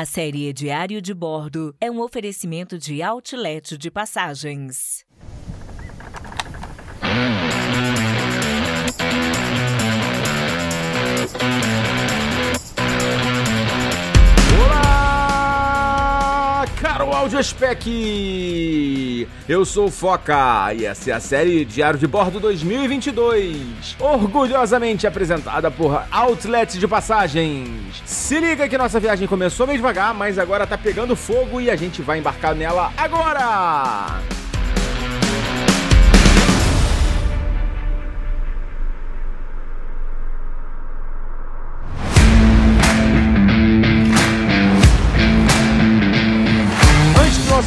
A série Diário de Bordo é um oferecimento de outlet de passagens. Olá, caro Eu sou o Foca e essa é a série Diário de Bordo 2022, orgulhosamente apresentada por Outlet de Passagens. Se liga que nossa viagem começou meio devagar, mas agora tá pegando fogo e a gente vai embarcar nela agora!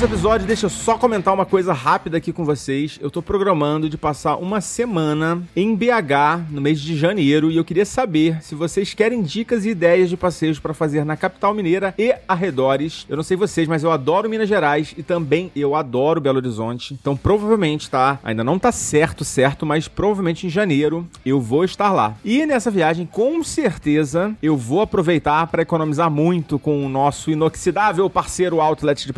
Nosso episódio, deixa eu só comentar uma coisa rápida aqui com vocês. Eu tô programando de passar uma semana em BH no mês de janeiro e eu queria saber se vocês querem dicas e ideias de passeios para fazer na capital mineira e arredores. Eu não sei vocês, mas eu adoro Minas Gerais e também eu adoro Belo Horizonte. Então, provavelmente, tá? Ainda não tá certo, certo, mas provavelmente em janeiro eu vou estar lá. E nessa viagem, com certeza, eu vou aproveitar para economizar muito com o nosso inoxidável parceiro Outlet de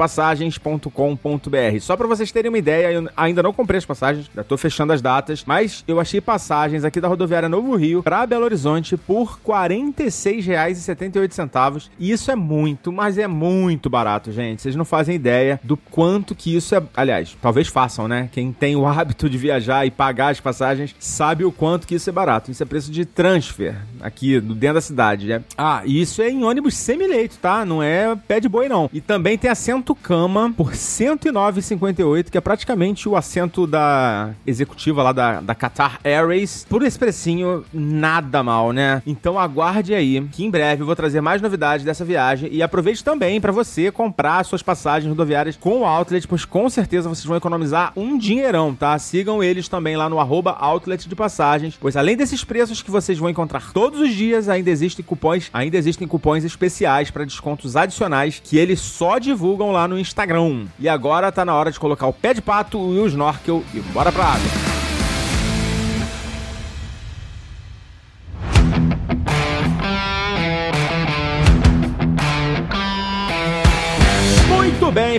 Só para vocês terem uma ideia, eu ainda não comprei as passagens, já tô fechando as datas, mas eu achei passagens aqui da rodoviária Novo Rio para Belo Horizonte por R$ 46,78 e isso é muito, mas é muito barato, gente. Vocês não fazem ideia do quanto que isso é, aliás, talvez façam, né? Quem tem o hábito de viajar e pagar as passagens sabe o quanto que isso é barato. Isso é preço de transfer aqui dentro da cidade, né? Ah, e isso é em ônibus semi-leito, tá? Não é pé de boi não. E também tem assento cama por R$ 109,58, que é praticamente o assento da executiva lá da, da Qatar Airways. Por esse precinho, nada mal, né? Então aguarde aí, que em breve eu vou trazer mais novidades dessa viagem e aproveite também para você comprar suas passagens rodoviárias com o Outlet, pois com certeza vocês vão economizar um dinheirão, tá? Sigam eles também lá no arroba Outlet de Passagens, pois além desses preços que vocês vão encontrar todos os dias, ainda existem cupons, ainda existem cupons especiais para descontos adicionais que eles só divulgam lá no Instagram. E agora tá na hora de colocar o pé de pato e o snorkel e bora pra água.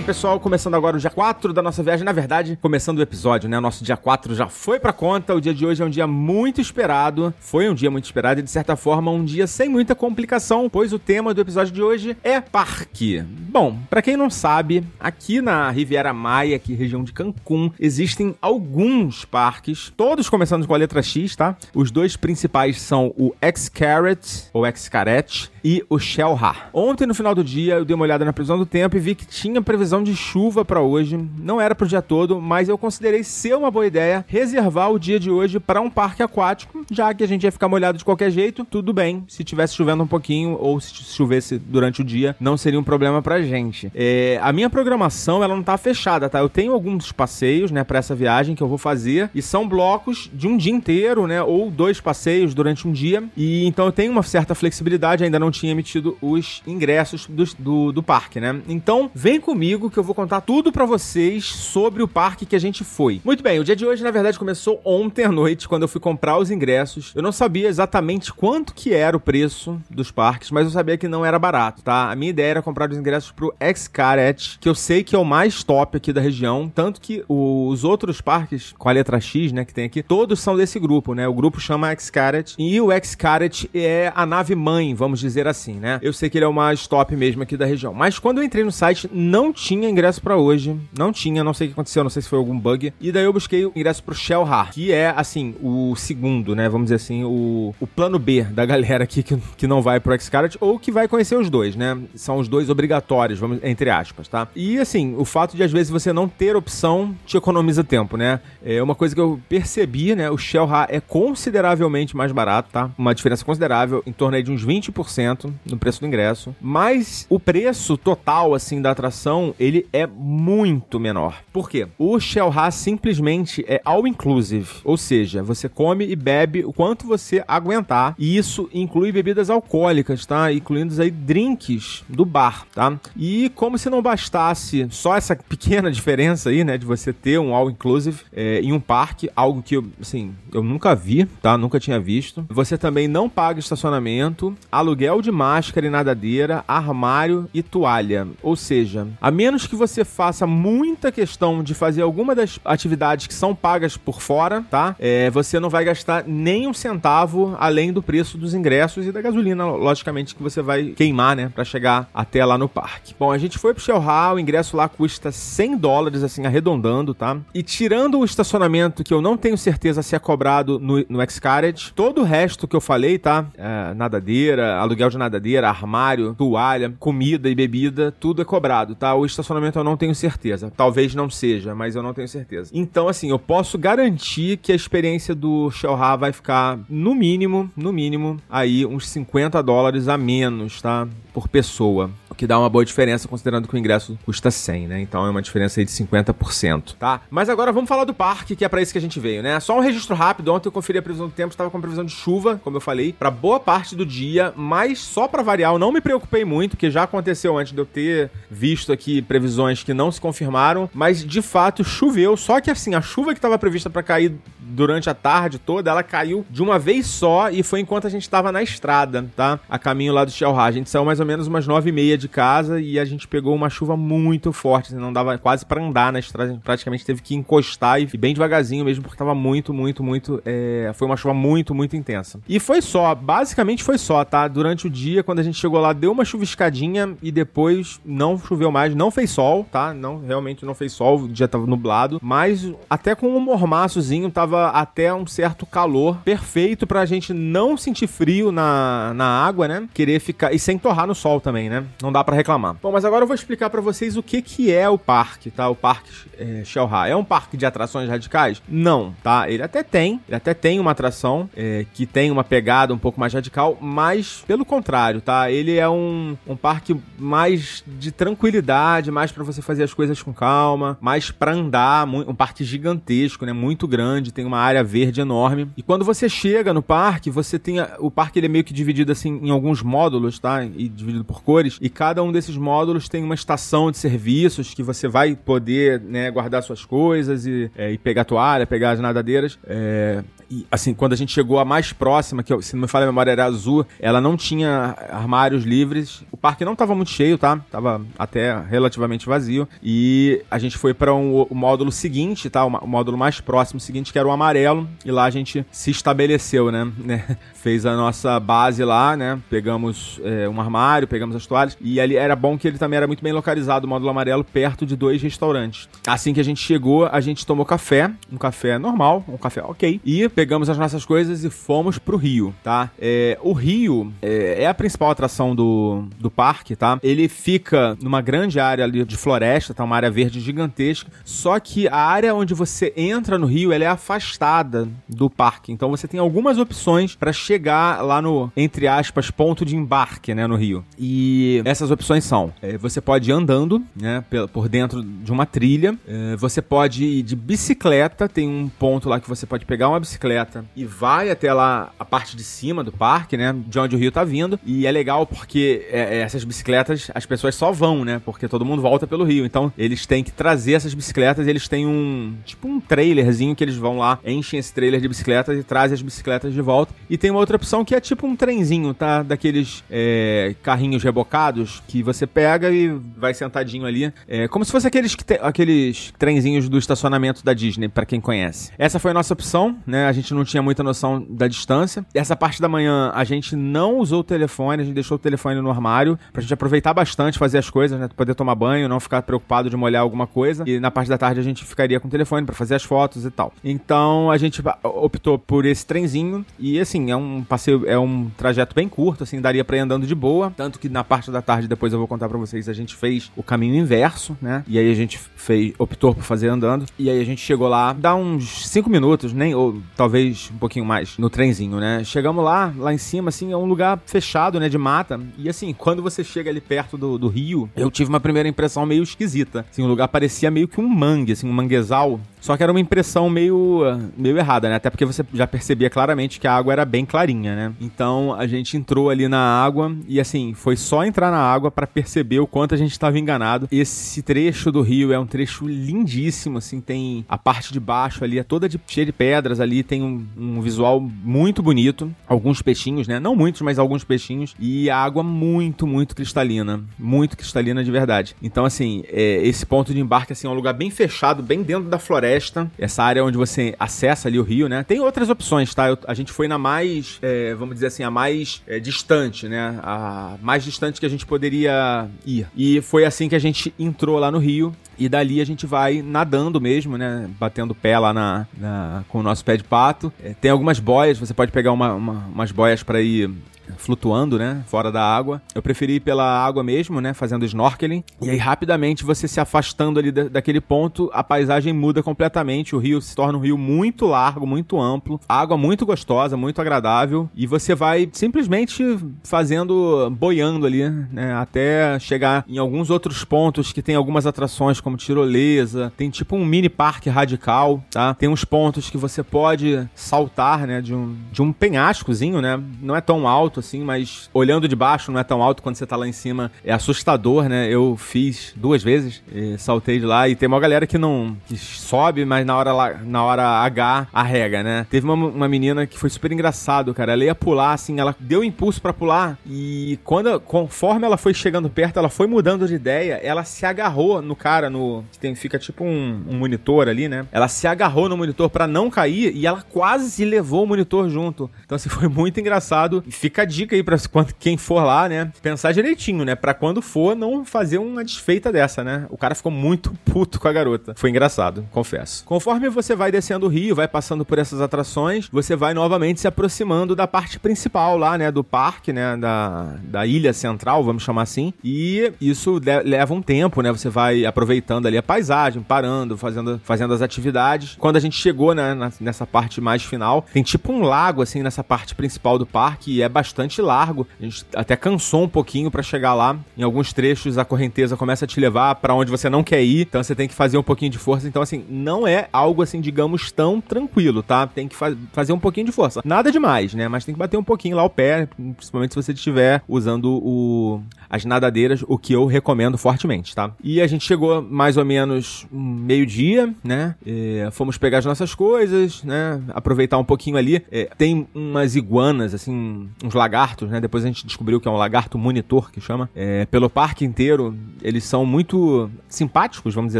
Pessoal, começando agora o dia 4 da nossa viagem. Na verdade, começando o episódio, né? Nosso dia 4 já foi pra conta. O dia de hoje é um dia muito esperado. Foi um dia muito esperado e, de certa forma, um dia sem muita complicação, pois o tema do episódio de hoje é parque. Bom, pra quem não sabe, aqui na Riviera Maia, aqui região de Cancún, existem alguns parques, todos começando com a letra X, tá? Os dois principais são o Xcaret, ou Xcaret, e o Shellha. Ontem, no final do dia, eu dei uma olhada na previsão do tempo e vi que tinha previsão de chuva pra hoje. Não era pro dia todo, mas eu considerei ser uma boa ideia reservar o dia de hoje para um parque aquático, já que a gente ia ficar molhado de qualquer jeito. Tudo bem, se tivesse chovendo um pouquinho ou se chovesse durante o dia, não seria um problema pra gente. É, a minha programação, ela não tá fechada, tá? Eu tenho alguns passeios, né, para essa viagem que eu vou fazer e são blocos de um dia inteiro, né, ou dois passeios durante um dia. E então eu tenho uma certa flexibilidade, ainda não tinha emitido os ingressos do, do, do parque, né? Então, vem comigo que eu vou contar tudo pra vocês sobre o parque que a gente foi. Muito bem, o dia de hoje, na verdade, começou ontem à noite, quando eu fui comprar os ingressos. Eu não sabia exatamente quanto que era o preço dos parques, mas eu sabia que não era barato, tá? A minha ideia era comprar os ingressos pro Xcaret, que eu sei que é o mais top aqui da região, tanto que os outros parques com a letra X, né, que tem aqui, todos são desse grupo, né? O grupo chama Xcaret e o Xcaret é a nave mãe, vamos dizer assim, né? Eu sei que ele é o mais top mesmo aqui da região. Mas quando eu entrei no site, não tinha ingresso pra hoje. Não tinha, não sei o que aconteceu, não sei se foi algum bug. E daí eu busquei o ingresso pro Shellhar, que é, assim, o segundo, né? Vamos dizer assim, o, o plano B da galera aqui que, que não vai pro Xcaret ou que vai conhecer os dois, né? São os dois obrigatórios, vamos, entre aspas, tá? E, assim, o fato de às vezes você não ter opção te economiza tempo, né? É uma coisa que eu percebi, né? O Shellhar é consideravelmente mais barato, tá? Uma diferença considerável, em torno aí de uns 20% no preço do ingresso. Mas o preço total, assim, da atração, ele é muito menor. Por quê? O Shellha simplesmente é all inclusive, ou seja, você come e bebe o quanto você aguentar, e isso inclui bebidas alcoólicas, tá? Incluindo aí drinks do bar, tá? E como se não bastasse só essa pequena diferença aí, né, de você ter um all inclusive é, em um parque, algo que, assim, eu nunca vi, tá? Nunca tinha visto. Você também não paga estacionamento, aluguel de máscara e nadadeira, armário e toalha. Ou seja, a menos que você faça muita questão de fazer alguma das atividades que são pagas por fora, tá? É, você não vai gastar nem um centavo além do preço dos ingressos e da gasolina, logicamente, que você vai queimar, né, para chegar até lá no parque. Bom, a gente foi pro Shellha, o ingresso lá custa 100 dólares, assim, arredondando, tá? E tirando o estacionamento, que eu não tenho certeza se é cobrado no, no Xcaret, todo o resto que eu falei, tá? É, nadadeira, aluguel de nadadeira, armário, toalha, comida e bebida, tudo é cobrado, tá? O estacionamento eu não tenho certeza. Talvez não seja, mas eu não tenho certeza. Então, assim, eu posso garantir que a experiência do Shellha vai ficar, no mínimo, no mínimo, aí uns 50 dólares a menos, tá? Por pessoa. Que dá uma boa diferença, considerando que o ingresso custa 100, né? Então é uma diferença aí de 50%, tá? Mas agora vamos falar do parque, que é para isso que a gente veio, né? Só um registro rápido. Ontem eu conferi a previsão do tempo, estava com previsão de chuva, como eu falei, para boa parte do dia, mas só para variar, eu não me preocupei muito, que já aconteceu antes de eu ter visto aqui previsões que não se confirmaram, mas de fato choveu. Só que assim, a chuva que estava prevista para cair durante a tarde toda, ela caiu de uma vez só e foi enquanto a gente estava na estrada, tá? A caminho lá do Shellha. A gente saiu mais ou menos umas nove e meia de casa e a gente pegou uma chuva muito forte, assim, não dava quase para andar na estrada, a gente praticamente teve que encostar e bem devagarzinho mesmo, porque tava muito, muito, muito. É... Foi uma chuva muito, muito intensa. E foi só, basicamente foi só, tá? Durante o dia, quando a gente chegou lá, deu uma chuviscadinha e depois não choveu mais, não fez sol, tá? Não, realmente não fez sol, o dia tava nublado, mas até com um mormaçozinho tava até um certo calor, perfeito pra gente não sentir frio na, na água, né? Querer ficar. E sem torrar no sol também, né? Não dá para reclamar. Bom, mas agora eu vou explicar para vocês o que, que é o parque, tá? O parque é, Shellha. É um parque de atrações radicais? Não, tá? Ele até tem, ele até tem uma atração é, que tem uma pegada um pouco mais radical, mas pelo contrário, tá? Ele é um, um parque mais de tranquilidade, mais para você fazer as coisas com calma, mais para andar, um parque gigantesco, né? Muito grande, tem uma área verde enorme. E quando você chega no parque, você tem a, o parque ele é meio que dividido assim em alguns módulos, tá? E dividido por cores, e cada um desses módulos tem uma estação de serviços que você vai poder, né, guardar suas coisas e, é, e pegar toalha, pegar as nadadeiras. É, e, assim, quando a gente chegou a mais próxima, que se não me falha a memória era azul, ela não tinha armários livres. O parque não estava muito cheio, tá? Tava até relativamente vazio. E a gente foi para um, o módulo seguinte, tá? O, o, módulo mais próximo seguinte, que era o amarelo. E lá a gente se estabeleceu, né? né? Fez a nossa base lá, né? Pegamos é, um armário, pegamos as toalhas. E ali era bom que ele também era muito bem localizado, o módulo amarelo, perto de dois restaurantes. Assim que a gente chegou, a gente tomou café, um café normal, um café ok. E pegamos as nossas coisas e fomos pro Rio, tá? É, o Rio é, é, a principal atração do, do parque, tá? Ele fica numa grande área ali de floresta, tá? Uma área verde gigantesca. Só que a área onde você entra no Rio, ela é afastada do parque. Então você tem algumas opções para chegar lá no, entre aspas, ponto de embarque, né, no Rio. E essas opções são: é, você pode ir andando, né, por dentro de uma trilha. É, você pode ir de bicicleta, tem um ponto lá que você pode pegar uma bicicleta bicicleta e vai até lá a parte de cima do parque, né? De onde o rio tá vindo. E é legal porque é, é, essas bicicletas, as pessoas só vão, né? Porque todo mundo volta pelo rio. Então eles têm que trazer essas bicicletas. Eles têm um tipo um trailerzinho que eles vão lá, enchem esse trailer de bicicletas e trazem as bicicletas de volta. E tem uma outra opção que é tipo um trenzinho, tá? Daqueles é, carrinhos rebocados que você pega e vai sentadinho ali. É, como se fosse aqueles, aqueles trenzinhos do estacionamento da Disney, para quem conhece. Essa foi a nossa opção, né? Gente não tinha muita noção da distância. Essa parte da manhã a gente não usou o telefone, a gente deixou o telefone no armário pra gente aproveitar bastante, fazer as coisas, né? Poder tomar banho, não ficar preocupado de molhar alguma coisa. E na parte da tarde a gente ficaria com o telefone para fazer as fotos e tal. Então a gente optou por esse trenzinho e assim, é um passeio, é um trajeto bem curto, assim, daria pra ir andando de boa. Tanto que na parte da tarde, depois eu vou contar pra vocês, a gente fez o caminho inverso, né? E aí a gente fez, optou por fazer andando. E aí a gente chegou lá, dá uns 5 minutos, nem, ou talvez talvez um pouquinho mais no trenzinho, né? Chegamos lá, lá em cima, assim, é um lugar fechado, né, de mata. E assim, quando você chega ali perto do, do rio, eu tive uma primeira impressão meio esquisita. Assim, o lugar parecia meio que um mangue, assim, um manguezal. Só que era uma impressão meio, meio errada, né? Até porque você já percebia claramente que a água era bem clarinha, né? Então a gente entrou ali na água e assim, foi só entrar na água para perceber o quanto a gente estava enganado. Esse trecho do rio é um trecho lindíssimo, assim, tem a parte de baixo ali, é toda de, cheia de pedras ali, tem um, um visual muito bonito. Alguns peixinhos, né? Não muitos, mas alguns peixinhos. E a água muito, muito cristalina. Muito cristalina de verdade. Então, assim, é, esse ponto de embarque, assim, é um lugar bem fechado, bem dentro da floresta. Essa área onde você acessa ali o rio, né? Tem outras opções, tá? Eu, a gente foi na mais, é, vamos dizer assim, a mais é, distante, né? A mais distante que a gente poderia ir. E foi assim que a gente entrou lá no rio. E dali a gente vai nadando mesmo, né? Batendo pé lá na, na com o nosso pé de pato. É, tem algumas boias, você pode pegar uma, uma, umas boias para ir flutuando, né, fora da água. Eu preferi ir pela água mesmo, né, fazendo snorkeling. E aí rapidamente você se afastando ali da, daquele ponto, a paisagem muda completamente. O rio se torna um rio muito largo, muito amplo, água muito gostosa, muito agradável e você vai simplesmente fazendo boiando ali, né, até chegar em alguns outros pontos que tem algumas atrações como tirolesa, tem tipo um mini parque radical, tá? Tem uns pontos que você pode saltar, né, de um de um penhascozinho, né? Não é tão alto alto, assim, mas olhando de baixo não é tão alto quando você tá lá em cima. É assustador, né? Eu fiz duas vezes, saltei de lá e tem uma galera que não que sobe, mas na hora, lá, na hora H arrega, né? Teve uma, uma menina que foi super engraçado, cara. Ela ia pular, assim, ela deu impulso para pular e quando, conforme ela foi chegando perto, ela foi mudando de ideia, ela se agarrou no cara, no. Tem, fica tipo um, um monitor ali, né? Ela se agarrou no monitor para não cair e ela quase levou o monitor junto. Então, assim, foi muito engraçado. Fica dica aí pra quem for lá, né? Pensar direitinho, né? Pra quando for, não fazer uma desfeita dessa, né? O cara ficou muito puto com a garota. Foi engraçado, confesso. Conforme você vai descendo o rio, vai passando por essas atrações, você vai novamente se aproximando da parte principal lá, né? Do parque, né? Da, da ilha central, vamos chamar assim. E isso leva um tempo, né? Você vai aproveitando ali a paisagem, parando, fazendo, fazendo as atividades. Quando a gente chegou né, nessa parte mais final, tem tipo um lago, assim, nessa parte principal do parque e é bastante bastante largo. A gente até cansou um pouquinho para chegar lá. Em alguns trechos a correnteza começa a te levar para onde você não quer ir, então você tem que fazer um pouquinho de força. Então assim, não é algo assim, digamos, tão tranquilo, tá? Tem que fa fazer um pouquinho de força. Nada demais, né? Mas tem que bater um pouquinho lá o pé, principalmente se você estiver usando o as nadadeiras, o que eu recomendo fortemente, tá? E a gente chegou mais ou menos meio-dia, né? E fomos pegar as nossas coisas, né? Aproveitar um pouquinho ali. É, tem umas iguanas, assim, uns lagartos, né? Depois a gente descobriu que é um lagarto monitor, que chama. É, pelo parque inteiro, eles são muito simpáticos, vamos dizer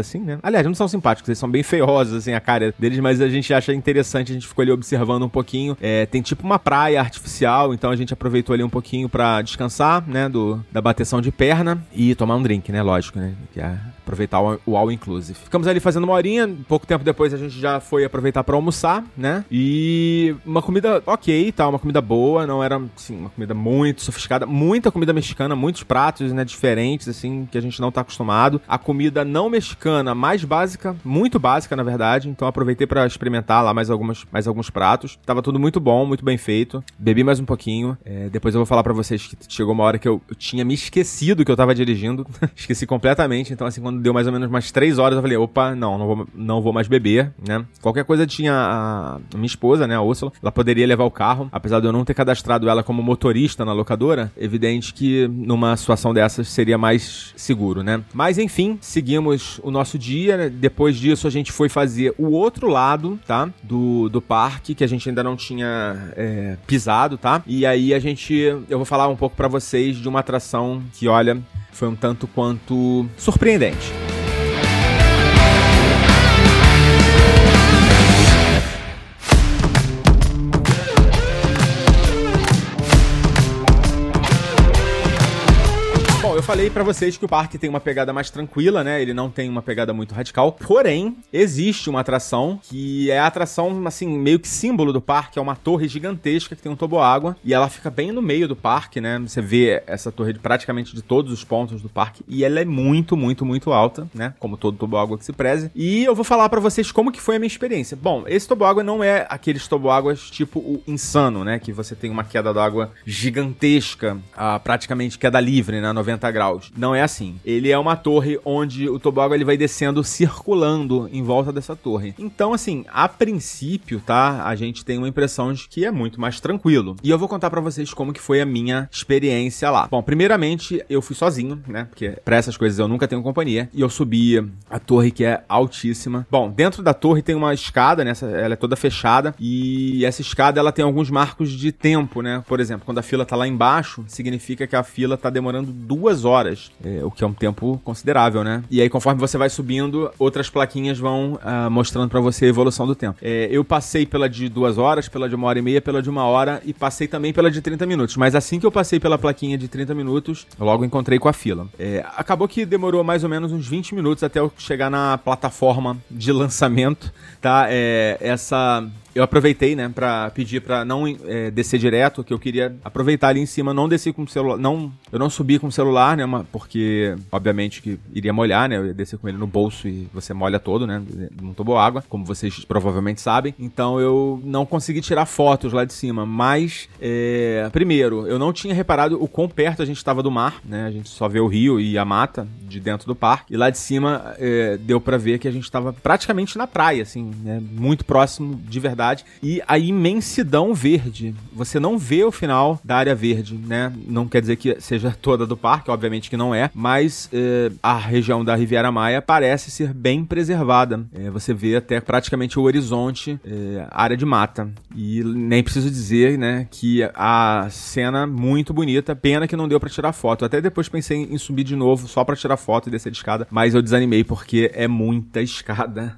assim, né? Aliás, não são simpáticos, eles são bem feiosos, assim, a cara deles, mas a gente acha interessante, a gente ficou ali observando um pouquinho. É, tem tipo uma praia artificial, então a gente aproveitou ali um pouquinho para descansar, né? Do, da bateção de perna e tomar um drink, né? Lógico, né? Que é aproveitar o all inclusive. Ficamos ali fazendo uma horinha, pouco tempo depois a gente já foi aproveitar para almoçar, né? E uma comida ok, tá? Uma comida boa, não era, assim, uma comida muito sofisticada, muita comida mexicana, muitos pratos, né, diferentes, assim, que a gente não tá acostumado. A comida não mexicana, mais básica, muito básica, na verdade, então aproveitei para experimentar lá mais, algumas, mais alguns pratos. Tava tudo muito bom, muito bem feito. Bebi mais um pouquinho. É, depois eu vou falar para vocês que chegou uma hora que eu, eu tinha me esquecido que eu tava dirigindo. Esqueci completamente, então assim, quando quando deu mais ou menos umas três horas, eu falei, opa, não, não vou, não vou mais beber, né? Qualquer coisa tinha a, a minha esposa, né, a Úrsula, ela poderia levar o carro, apesar de eu não ter cadastrado ela como motorista na locadora, evidente que numa situação dessas seria mais seguro, né? Mas enfim, seguimos o nosso dia, né? depois disso a gente foi fazer o outro lado, tá? Do, do parque, que a gente ainda não tinha é, pisado, tá? E aí a gente, eu vou falar um pouco para vocês de uma atração que, olha, foi um tanto quanto surpreendente. much. Falei para vocês que o parque tem uma pegada mais tranquila, né? Ele não tem uma pegada muito radical. Porém, existe uma atração que é a atração, assim, meio que símbolo do parque. É uma torre gigantesca que tem um toboágua. E ela fica bem no meio do parque, né? Você vê essa torre de praticamente de todos os pontos do parque. E ela é muito, muito, muito alta, né? Como todo toboágua que se preze. E eu vou falar para vocês como que foi a minha experiência. Bom, esse toboágua não é aqueles toboáguas tipo o insano, né? Que você tem uma queda d'água gigantesca, ah, praticamente queda livre, né? 90 graus. Não é assim. Ele é uma torre onde o toboágua ele vai descendo circulando em volta dessa torre. Então, assim, a princípio, tá? A gente tem uma impressão de que é muito mais tranquilo. E eu vou contar para vocês como que foi a minha experiência lá. Bom, primeiramente, eu fui sozinho, né? Porque para essas coisas eu nunca tenho companhia. E eu subi a torre que é altíssima. Bom, dentro da torre tem uma escada, né? Ela é toda fechada. E essa escada ela tem alguns marcos de tempo, né? Por exemplo, quando a fila tá lá embaixo, significa que a fila tá demorando duas horas, é, o que é um tempo considerável, né? E aí, conforme você vai subindo, outras plaquinhas vão uh, mostrando para você a evolução do tempo. É, eu passei pela de duas horas, pela de uma hora e meia, pela de uma hora e passei também pela de 30 minutos. Mas assim que eu passei pela plaquinha de 30 minutos, logo encontrei com a fila. É, acabou que demorou mais ou menos uns 20 minutos até eu chegar na plataforma de lançamento, tá? É, essa eu aproveitei, né, para pedir para não é, descer direto, que eu queria aproveitar ali em cima, não descer com o celular, não, eu não subi com o celular, né, porque obviamente que iria molhar, né, eu ia descer com ele no bolso e você molha todo, né, não tomou água, como vocês provavelmente sabem, então eu não consegui tirar fotos lá de cima, mas é, primeiro, eu não tinha reparado o quão perto a gente estava do mar, né, a gente só vê o rio e a mata de dentro do parque, e lá de cima é, deu para ver que a gente estava praticamente na praia, assim, né, muito próximo de verdade cidade e a imensidão verde. Você não vê o final da área verde, né? Não quer dizer que seja toda do parque, obviamente que não é, mas eh, a região da Riviera Maia parece ser bem preservada. Eh, você vê até praticamente o horizonte, eh, área de mata. E nem preciso dizer, né, que a cena muito bonita, pena que não deu para tirar foto. Até depois pensei em subir de novo só para tirar foto e descer de escada, mas eu desanimei porque é muita escada.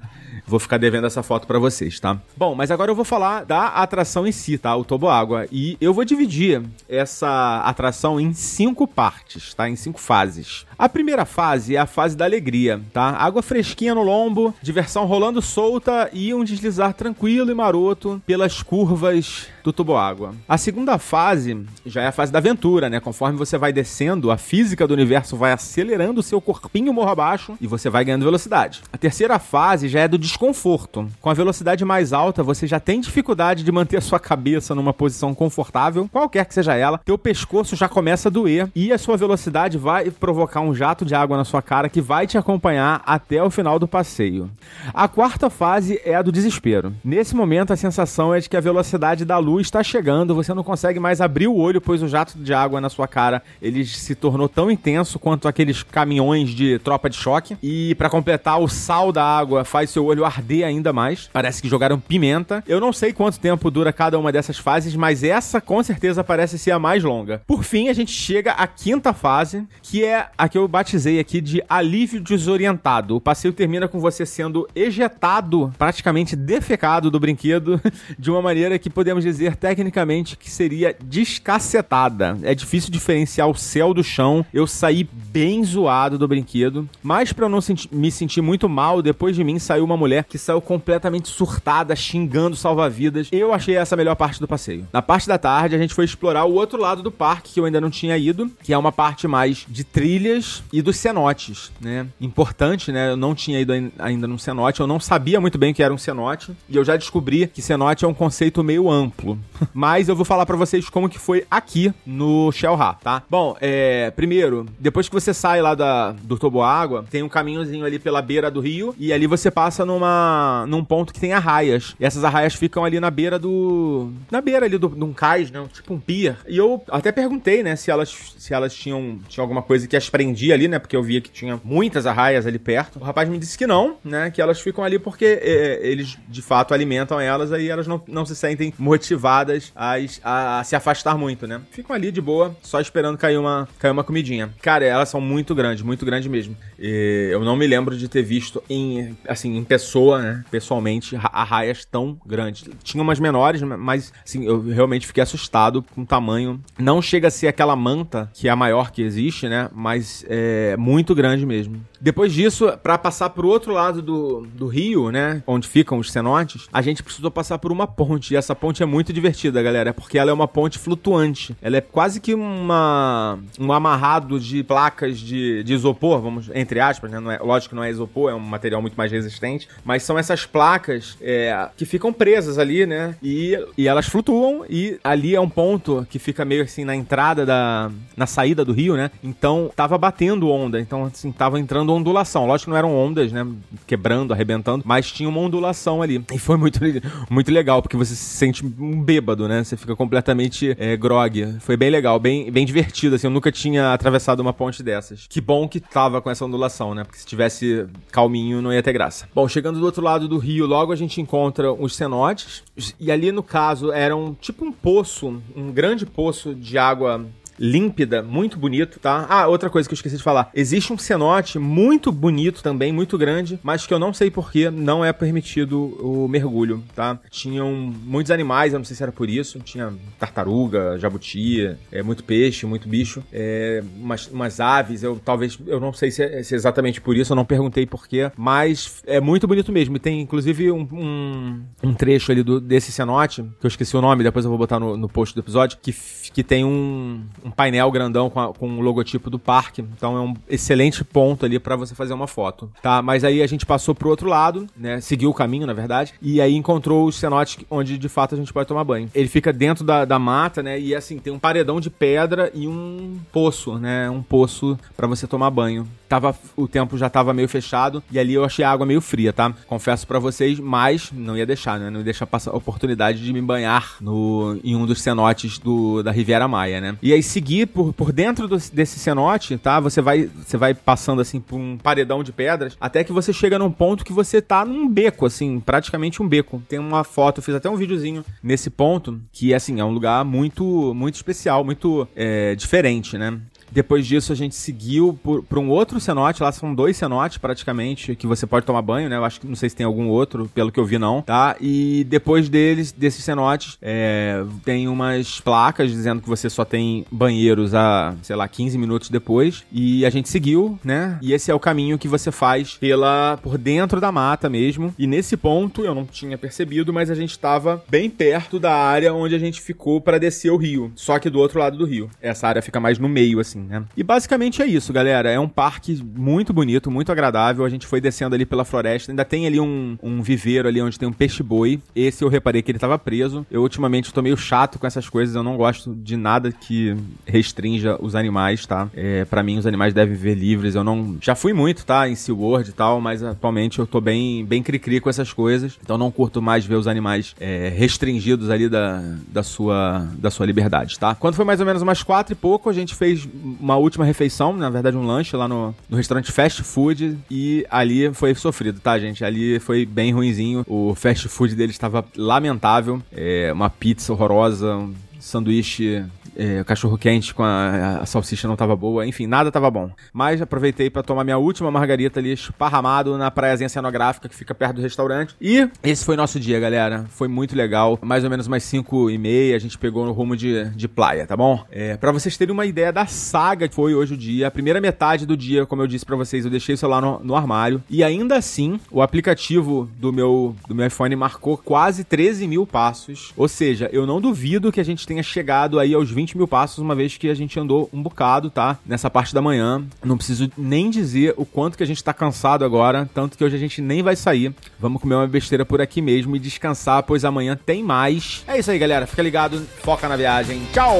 Vou ficar devendo essa foto para vocês, tá? Bom, mas agora eu vou falar da atração em si, tá? O toboágua. E eu vou dividir essa atração em cinco partes, tá? Em cinco fases. A primeira fase é a fase da alegria, tá? Água fresquinha no lombo, diversão rolando solta e um deslizar tranquilo e maroto pelas curvas do toboágua. A segunda fase já é a fase da aventura, né? Conforme você vai descendo, a física do universo vai acelerando o seu corpinho morro abaixo e você vai ganhando velocidade. A terceira fase já é do desconforto. Com a velocidade mais alta, você já tem dificuldade de manter a sua cabeça numa posição confortável, qualquer que seja ela. Teu pescoço já começa a doer e a sua velocidade vai provocar um jato de água na sua cara que vai te acompanhar até o final do passeio. A quarta fase é a do desespero. Nesse momento, a sensação é de que a velocidade da luz está chegando, você não consegue mais abrir o olho, pois o jato de água na sua cara ele se tornou tão intenso quanto aqueles caminhões de tropa de choque. E para completar, o sal da água faz seu olho arder ainda mais. Parece que jogaram pimenta. Eu não sei quanto tempo dura cada uma dessas fases, mas essa com certeza parece ser a mais longa. Por fim, a gente chega à quinta fase, que é a que eu batizei aqui de alívio desorientado. O passeio termina com você sendo ejetado, praticamente defecado do brinquedo, de uma maneira que podemos dizer tecnicamente que seria descacetada. É difícil diferenciar o céu do chão. Eu saí bem zoado do brinquedo, mas para não me sentir muito mal, depois de mim saiu uma mulher que saiu completamente surtada, xingando salva-vidas. Eu achei essa a melhor parte do passeio. Na parte da tarde, a gente foi explorar o outro lado do parque, que eu ainda não tinha ido, que é uma parte mais de trilhas e dos cenotes, né? Importante, né? Eu não tinha ido ainda num cenote, eu não sabia muito bem o que era um cenote, e eu já descobri que cenote é um conceito meio amplo. Mas eu vou falar para vocês como que foi aqui no Shell Ha, tá? Bom, é, primeiro, depois que você sai lá da, do toboágua, tem um caminhozinho ali pela beira do rio, e ali você passa numa, num ponto que tem arraias. E essas arraias ficam ali na beira do... na beira ali do, de um cais, né? Tipo um pier. E eu até perguntei, né, se elas, se elas tinham, tinham alguma coisa que as prendia ali, né? Porque eu via que tinha muitas arraias ali perto. O rapaz me disse que não, né? Que elas ficam ali porque é, eles de fato alimentam elas, aí elas não, não se sentem motivadas motivadas a, a, a, se afastar muito, né? Ficam ali de boa, só esperando cair uma, cair uma comidinha. Cara, elas são muito grandes, muito grandes mesmo. E eu não me lembro de ter visto em, assim, em pessoa, né? Pessoalmente, arraias tão grandes. Tinha umas menores, mas, assim, eu realmente fiquei assustado com o tamanho. Não chega a ser aquela manta, que é a maior que existe, né? Mas é muito grande mesmo. Depois disso, para passar pro outro lado do, do rio, né? Onde ficam os cenotes, a gente precisou passar por uma ponte. E essa ponte é muito divertida, galera, porque ela é uma ponte flutuante. Ela é quase que uma um amarrado de placas de, de isopor, vamos, entre aspas, né? Não é, lógico que não é isopor, é um material muito mais resistente. Mas são essas placas é, que ficam presas ali, né? E, e elas flutuam. E ali é um ponto que fica meio assim na entrada da. na saída do rio, né? Então tava batendo onda. Então, assim, tava entrando ondulação. Lógico que não eram ondas, né? Quebrando, arrebentando, mas tinha uma ondulação ali. E foi muito, muito legal, porque você se sente bêbado, né? Você fica completamente é, grog. Foi bem legal, bem, bem divertido, assim. Eu nunca tinha atravessado uma ponte dessas. Que bom que tava com essa ondulação, né? Porque se tivesse calminho, não ia ter graça. Bom, chegando do outro lado do rio, logo a gente encontra os cenotes. E ali, no caso, era um tipo um poço, um grande poço de água límpida, muito bonito, tá? Ah, outra coisa que eu esqueci de falar. Existe um cenote muito bonito também, muito grande, mas que eu não sei porquê não é permitido o mergulho, tá? Tinham muitos animais, eu não sei se era por isso. Tinha tartaruga, jabuti, é, muito peixe, muito bicho, é, umas, umas aves, eu talvez, eu não sei se é, se é exatamente por isso, eu não perguntei porquê, mas é muito bonito mesmo. Tem inclusive um, um, um trecho ali do, desse cenote, que eu esqueci o nome, depois eu vou botar no, no post do episódio, que, que tem um, um painel grandão com, a, com o logotipo do parque. Então é um excelente ponto ali para você fazer uma foto, tá? Mas aí a gente passou pro outro lado, né? Seguiu o caminho, na verdade, e aí encontrou os cenotes onde de fato a gente pode tomar banho. Ele fica dentro da, da mata, né? E assim, tem um paredão de pedra e um poço, né? Um poço para você tomar banho. Tava, o tempo já tava meio fechado e ali eu achei a água meio fria, tá? Confesso para vocês, mas não ia deixar, né? Não ia deixar passar a oportunidade de me banhar no, em um dos cenotes do, da Riviera Maia, né? E aí, se seguir por, por dentro do, desse cenote, tá? Você vai, você vai passando assim por um paredão de pedras até que você chega num ponto que você tá num beco, assim, praticamente um beco. Tem uma foto, eu fiz até um videozinho nesse ponto, que assim, é um lugar muito, muito especial, muito é, diferente, né? Depois disso, a gente seguiu por, um outro cenote. Lá são dois cenotes, praticamente, que você pode tomar banho, né? Eu acho que não sei se tem algum outro, pelo que eu vi, não, tá? E depois deles, desses cenotes, é, tem umas placas dizendo que você só tem banheiros a, sei lá, 15 minutos depois. E a gente seguiu, né? E esse é o caminho que você faz pela por dentro da mata mesmo. E nesse ponto, eu não tinha percebido, mas a gente estava bem perto da área onde a gente ficou para descer o rio. Só que do outro lado do rio. Essa área fica mais no meio, assim né? E basicamente é isso, galera. É um parque muito bonito, muito agradável. A gente foi descendo ali pela floresta. Ainda tem ali um, um viveiro ali onde tem um peixe-boi. Esse eu reparei que ele tava preso. Eu ultimamente tô meio chato com essas coisas. Eu não gosto de nada que restrinja os animais, tá? É, para mim, os animais devem viver livres. Eu não. Já fui muito, tá? Em SeaWorld e tal, mas atualmente eu tô bem, bem cri-cri com essas coisas. Então não curto mais ver os animais é, restringidos ali da, da, sua, da sua liberdade, tá? Quando foi mais ou menos umas quatro e pouco, a gente fez uma última refeição, na verdade um lanche lá no, no restaurante fast food e ali foi sofrido, tá, gente? Ali foi bem ruinzinho. O fast food dele estava lamentável. É, uma pizza horrorosa, sanduíche é, cachorro quente com a, a, salsicha não tava boa, enfim, nada tava bom. Mas aproveitei para tomar minha última margarita ali, esparramado na praiazinha cenográfica que fica perto do restaurante. E esse foi nosso dia, galera. Foi muito legal. Mais ou menos umas 5 e meia a gente pegou no rumo de, de praia, tá bom? É, para vocês terem uma ideia da saga que foi hoje o dia, a primeira metade do dia, como eu disse para vocês, eu deixei o celular no, no armário. E ainda assim, o aplicativo do meu, do meu iPhone marcou quase 13 mil passos. Ou seja, eu não duvido que a gente tenha chegado aí aos 20 mil passos, uma vez que a gente andou um bocado, tá? Nessa parte da manhã. Não preciso nem dizer o quanto que a gente tá cansado agora, tanto que hoje a gente nem vai sair. Vamos comer uma besteira por aqui mesmo e descansar, pois amanhã tem mais. É isso aí, galera. Fica ligado, foca na viagem. Tchau!